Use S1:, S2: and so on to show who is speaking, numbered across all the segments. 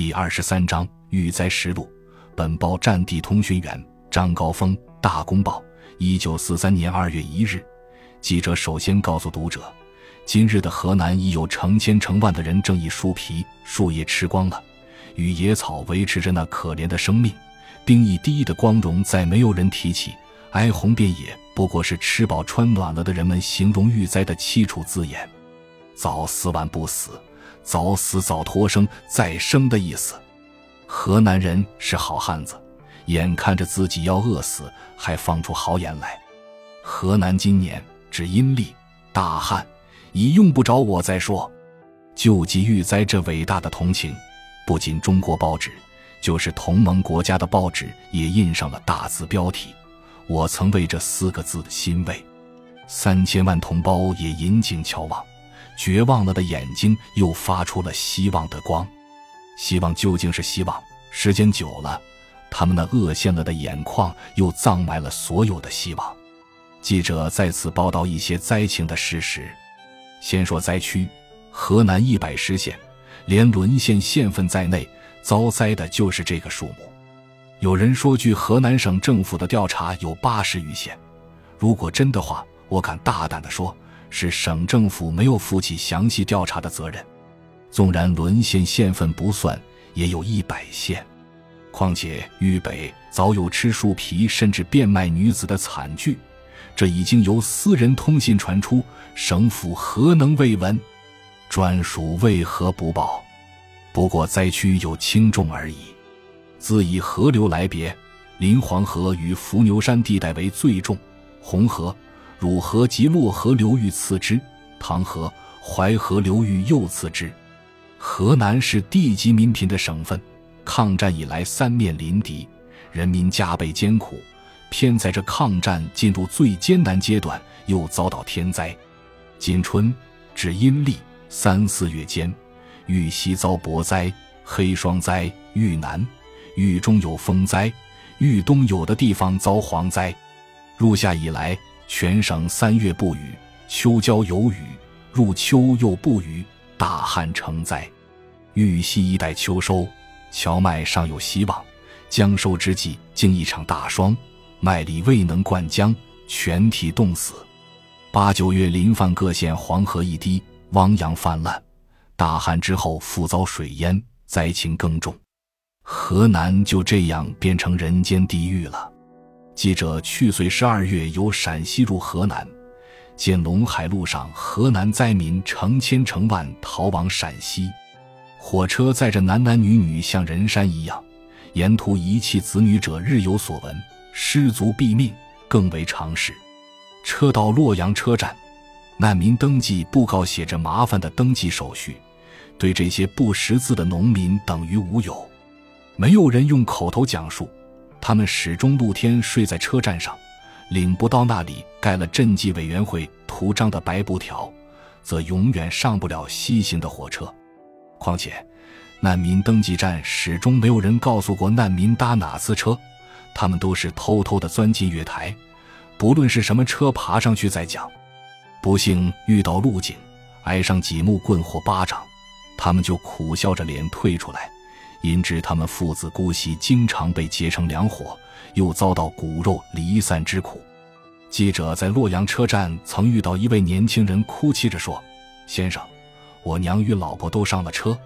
S1: 第二十三章遇灾实录。本报战地通讯员张高峰。大公报，一九四三年二月一日。记者首先告诉读者，今日的河南已有成千成万的人正以树皮、树叶吃光了，与野草维持着那可怜的生命。兵役第一的光荣，再没有人提起。哀鸿遍野，不过是吃饱穿暖了的人们形容遇灾的凄楚字眼。早死晚不死。早死早脱生再生的意思。河南人是好汉子，眼看着自己要饿死，还放出豪言来。河南今年只阴历，大旱，已用不着我再说。救济遇灾这伟大的同情，不仅中国报纸，就是同盟国家的报纸也印上了大字标题。我曾为这四个字欣慰。三千万同胞也引颈瞧望。绝望了的眼睛又发出了希望的光，希望究竟是希望。时间久了，他们那恶陷了的眼眶又葬埋了所有的希望。记者再次报道一些灾情的事实。先说灾区，河南一百十县，连沦陷县份在内，遭灾的就是这个数目。有人说，据河南省政府的调查，有八十余县。如果真的话，我敢大胆地说。是省政府没有负起详细调查的责任，纵然沦陷县份不算，也有一百县。况且豫北早有吃树皮甚至变卖女子的惨剧，这已经由私人通信传出，省府何能未闻？专属为何不报？不过灾区有轻重而已。自以河流来别，临黄河与伏牛山地带为最重，红河。汝河及洛河流域次之，唐河、淮河流域又次之。河南是地级民贫的省份，抗战以来三面临敌，人民加倍艰苦。偏在这抗战进入最艰难阶段，又遭到天灾。今春至阴历三四月间，豫西遭雹灾、黑霜灾；豫南、豫中有风灾，豫东有的地方遭蝗灾。入夏以来。全省三月不雨，秋交有雨，入秋又不雨，大旱成灾。豫西一带秋收，荞麦尚有希望，将收之际竟一场大霜，麦粒未能灌浆，全体冻死。八九月临泛各县黄河一堤，汪洋泛滥。大旱之后复遭水淹，灾情更重。河南就这样变成人间地狱了。记者去岁十二月由陕西入河南，见陇海路上河南灾民成千成万逃往陕西，火车载着男男女女像人山一样，沿途遗弃子女者日有所闻，失足毙命更为常事。车到洛阳车站，难民登记布告写着麻烦的登记手续，对这些不识字的农民等于无有，没有人用口头讲述。他们始终露天睡在车站上，领不到那里盖了赈济委员会图章的白布条，则永远上不了西行的火车。况且，难民登记站始终没有人告诉过难民搭哪次车，他们都是偷偷的钻进月台，不论是什么车，爬上去再讲。不幸遇到路警，挨上几木棍或巴掌，他们就苦笑着脸退出来。因知他们父子姑息经常被结成两伙，又遭到骨肉离散之苦。记者在洛阳车站曾遇到一位年轻人，哭泣着说：“先生，我娘与老婆都上了车，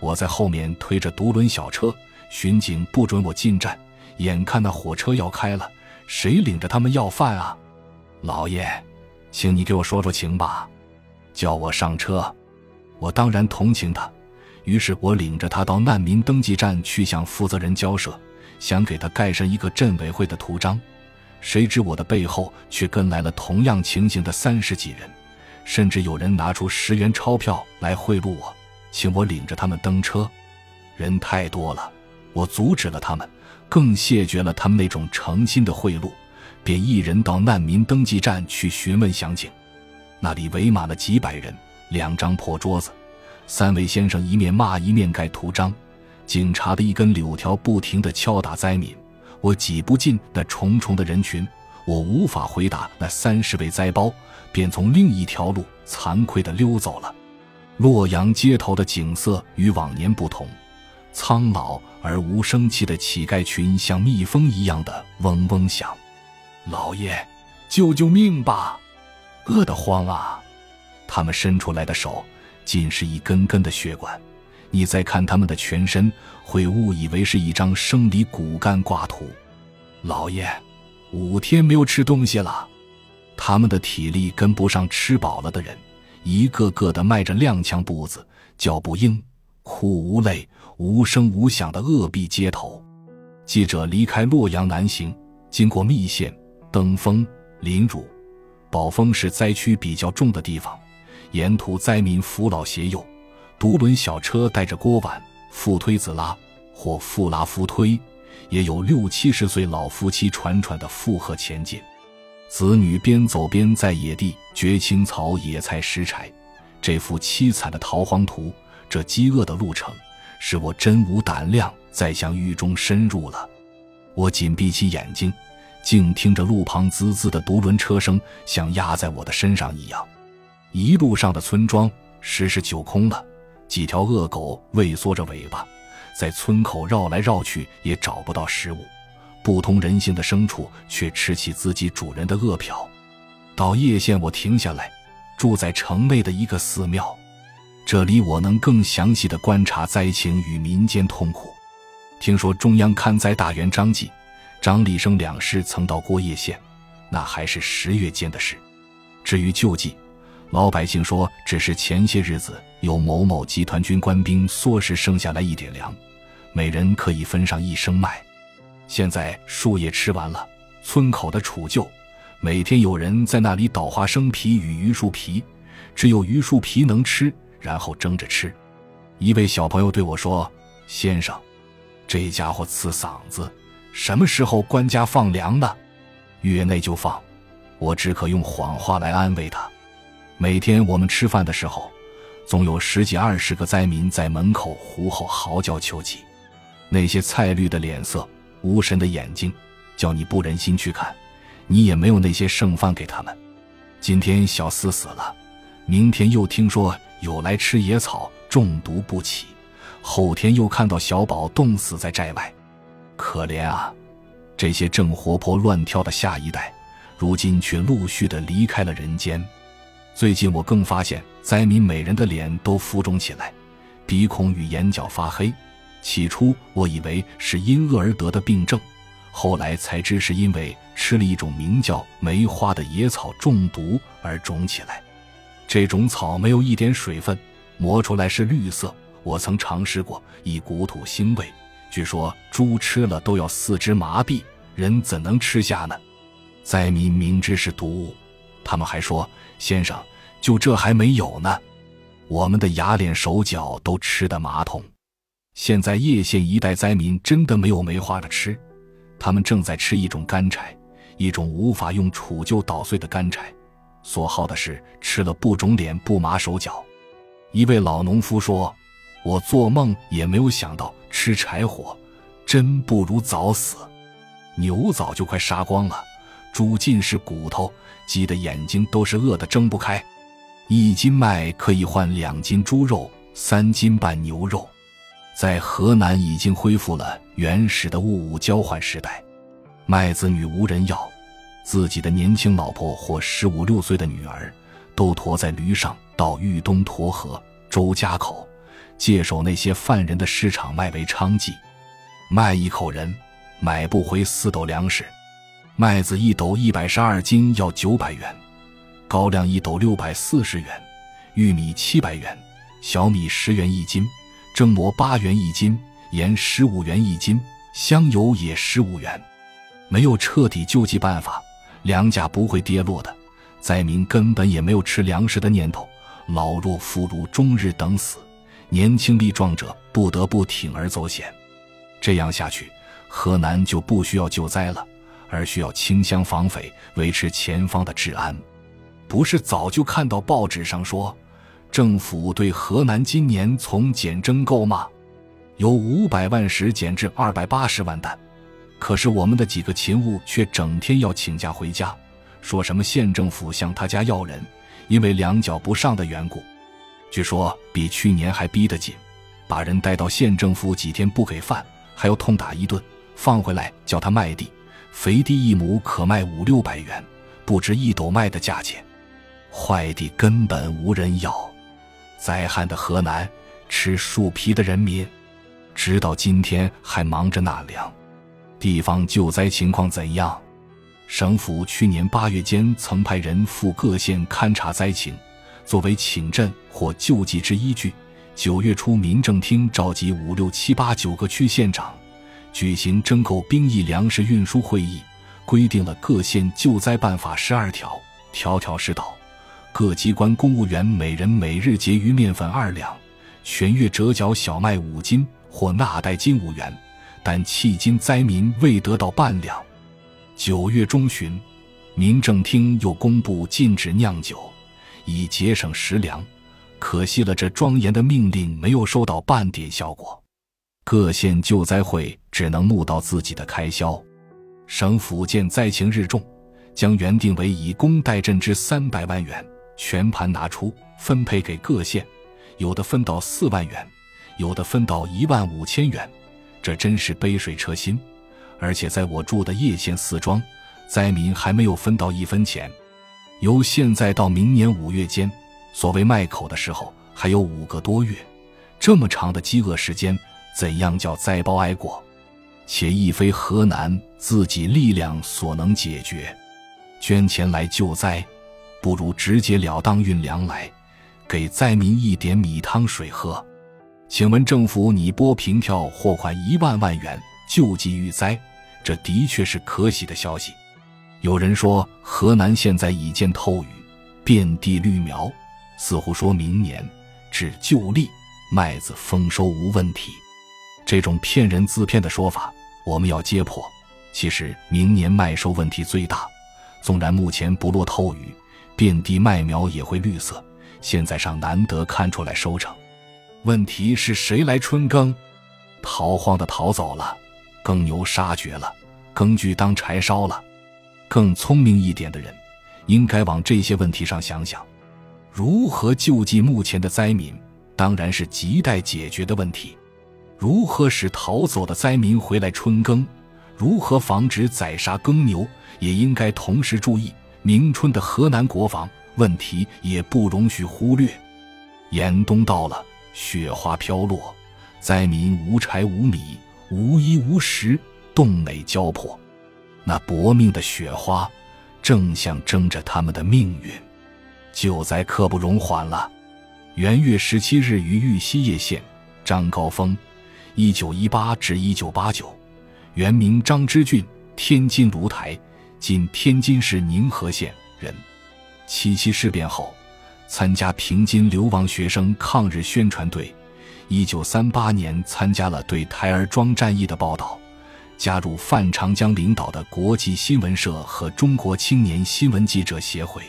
S1: 我在后面推着独轮小车，巡警不准我进站。眼看那火车要开了，谁领着他们要饭啊？老爷，请你给我说说情吧，叫我上车。我当然同情他。”于是我领着他到难民登记站去向负责人交涉，想给他盖上一个镇委会的图章。谁知我的背后却跟来了同样情形的三十几人，甚至有人拿出十元钞票来贿赂我，请我领着他们登车。人太多了，我阻止了他们，更谢绝了他们那种诚心的贿赂，便一人到难民登记站去询问详情。那里围满了几百人，两张破桌子。三位先生一面骂一面盖图章，警察的一根柳条不停地敲打灾民。我挤不进那重重的人群，我无法回答那三十位灾包，便从另一条路惭愧地溜走了。洛阳街头的景色与往年不同，苍老而无生气的乞丐群像蜜蜂一样的嗡嗡响。老爷，救救命吧！饿得慌啊！他们伸出来的手尽是一根根的血管，你再看他们的全身，会误以为是一张生理骨干挂图。老爷，五天没有吃东西了，他们的体力跟不上吃饱了的人，一个个的迈着踉跄步子，脚步硬，哭无泪，无声无响的饿毙街头。记者离开洛阳南行，经过密县。登封、临汝、宝丰是灾区比较重的地方，沿途灾民扶老携幼，独轮小车带着锅碗，副推子拉或副拉夫推，也有六七十岁老夫妻喘喘的负荷前进，子女边走边在野地掘青草、野菜、拾柴，这幅凄惨的逃荒图，这饥饿的路程，使我真无胆量再向狱中深入了。我紧闭起眼睛。静听着路旁滋滋的独轮车声，像压在我的身上一样。一路上的村庄时时酒空了，几条恶狗畏缩着尾巴，在村口绕来绕去，也找不到食物。不通人性的牲畜却吃起自己主人的饿殍。到叶县，我停下来，住在城内的一个寺庙，这里我能更详细的观察灾情与民间痛苦。听说中央刊灾大员张继。张立生两师曾到过叶县，那还是十月间的事。至于救济，老百姓说只是前些日子有某某集团军官兵唆使剩下来一点粮，每人可以分上一升麦。现在树叶吃完了，村口的储臼，每天有人在那里捣花生皮与榆树皮，只有榆树皮能吃，然后蒸着吃。一位小朋友对我说：“先生，这家伙刺嗓子。”什么时候官家放粮呢？月内就放，我只可用谎话来安慰他。每天我们吃饭的时候，总有十几二十个灾民在门口呼吼嚎叫求济，那些菜绿的脸色、无神的眼睛，叫你不忍心去看。你也没有那些剩饭给他们。今天小四死了，明天又听说有来吃野草中毒不起，后天又看到小宝冻死在寨外。可怜啊，这些正活泼乱跳的下一代，如今却陆续的离开了人间。最近我更发现，灾民每人的脸都浮肿起来，鼻孔与眼角发黑。起初我以为是因饿而得的病症，后来才知是因为吃了一种名叫梅花的野草中毒而肿起来。这种草没有一点水分，磨出来是绿色。我曾尝试过，一股土腥味。据说猪吃了都要四肢麻痹，人怎能吃下呢？灾民明知是毒物，他们还说：“先生，就这还没有呢。”我们的牙脸手脚都吃的麻痛。现在叶县一带灾民真的没有梅花的吃，他们正在吃一种干柴，一种无法用杵臼捣碎的干柴。所好的是吃了不肿脸不麻手脚。一位老农夫说：“我做梦也没有想到。”吃柴火，真不如早死。牛早就快杀光了，猪尽是骨头，鸡的眼睛都是饿得睁不开。一斤麦可以换两斤猪肉，三斤半牛肉。在河南已经恢复了原始的物物交换时代，麦子女无人要，自己的年轻老婆或十五六岁的女儿，都驮在驴上到豫东沱河、周家口。借手那些犯人的市场卖为娼妓，卖一口人买不回四斗粮食，麦子一斗一百十二斤要九百元，高粱一斗六百四十元，玉米七百元，小米十元一斤，蒸馍八元一斤，盐十五元一斤，香油也十五元。没有彻底救济办法，粮价不会跌落的。灾民根本也没有吃粮食的念头，老弱妇孺终日等死。年轻力壮者不得不铤而走险，这样下去，河南就不需要救灾了，而需要清乡防匪，维持前方的治安。不是早就看到报纸上说，政府对河南今年从减征购吗？由五百万石减至二百八十万担。可是我们的几个勤务却整天要请假回家，说什么县政府向他家要人，因为粮缴不上的缘故。据说比去年还逼得紧，把人带到县政府几天不给饭，还要痛打一顿，放回来叫他卖地，肥地一亩可卖五六百元，不值一斗卖的价钱。坏地根本无人要。灾害的河南，吃树皮的人民，直到今天还忙着纳粮。地方救灾情况怎样？省府去年八月间曾派人赴各县勘察灾情，作为请镇或救济之依据。九月初，民政厅召集五六七八九个区县长，举行征购兵役粮食运输会议，规定了各县救灾办法十二条，条条是道。各机关公务员每人每日结余面粉二两，全月折缴小麦五斤或纳代金五元，但迄今灾民未得到半两。九月中旬，民政厅又公布禁止酿酒，以节省食粮。可惜了，这庄严的命令没有收到半点效果。各县救灾会只能募到自己的开销。省府见灾情日重，将原定为以工代赈之三百万元。全盘拿出分配给各县，有的分到四万元，有的分到一万五千元，这真是杯水车薪。而且在我住的叶县四庄，灾民还没有分到一分钱。由现在到明年五月间，所谓卖口的时候，还有五个多月，这么长的饥饿时间，怎样叫灾包挨过？且亦非河南自己力量所能解决，捐钱来救灾。不如直截了当运粮来，给灾民一点米汤水喝。请问政府拟拨凭票货款一万万元救济遇灾，这的确是可喜的消息。有人说河南现在已见透雨，遍地绿苗，似乎说明年至旧历麦子丰收无问题。这种骗人自骗的说法，我们要揭破。其实明年麦收问题最大，纵然目前不落透雨。遍地麦苗也会绿色，现在上难得看出来收成。问题是谁来春耕？逃荒的逃走了，耕牛杀绝了，耕具当柴烧了。更聪明一点的人，应该往这些问题上想想：如何救济目前的灾民，当然是亟待解决的问题；如何使逃走的灾民回来春耕？如何防止宰杀耕牛？也应该同时注意。明春的河南国防问题也不容许忽略。严冬到了，雪花飘落，灾民无柴无米，无衣无食，冻馁焦迫。那薄命的雪花，正象征着他们的命运。救灾刻不容缓了。元月十七日于玉溪叶县，张高峰，一九一八至一九八九，原名张之俊，天津芦台。今天津市宁河县人，七七事变后，参加平津流亡学生抗日宣传队。一九三八年参加了对台儿庄战役的报道，加入范长江领导的国际新闻社和中国青年新闻记者协会。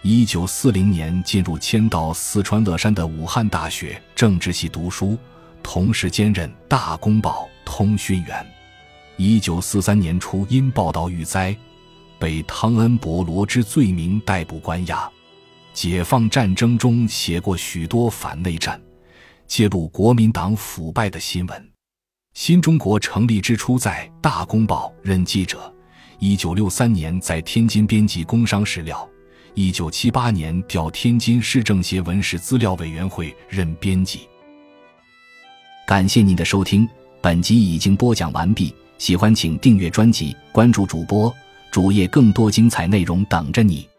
S1: 一九四零年进入迁到四川乐山的武汉大学政治系读书，同时兼任《大公报》通讯员。一九四三年初因报道遇灾。被汤恩伯罗之罪名逮捕关押，解放战争中写过许多反内战、揭露国民党腐败的新闻。新中国成立之初，在《大公报》任记者。一九六三年在天津编辑工商史料。一九七八年调天津市政协文史资料委员会任编辑。感谢您的收听，本集已经播讲完毕。喜欢请订阅专辑，关注主播。主页更多精彩内容等着你。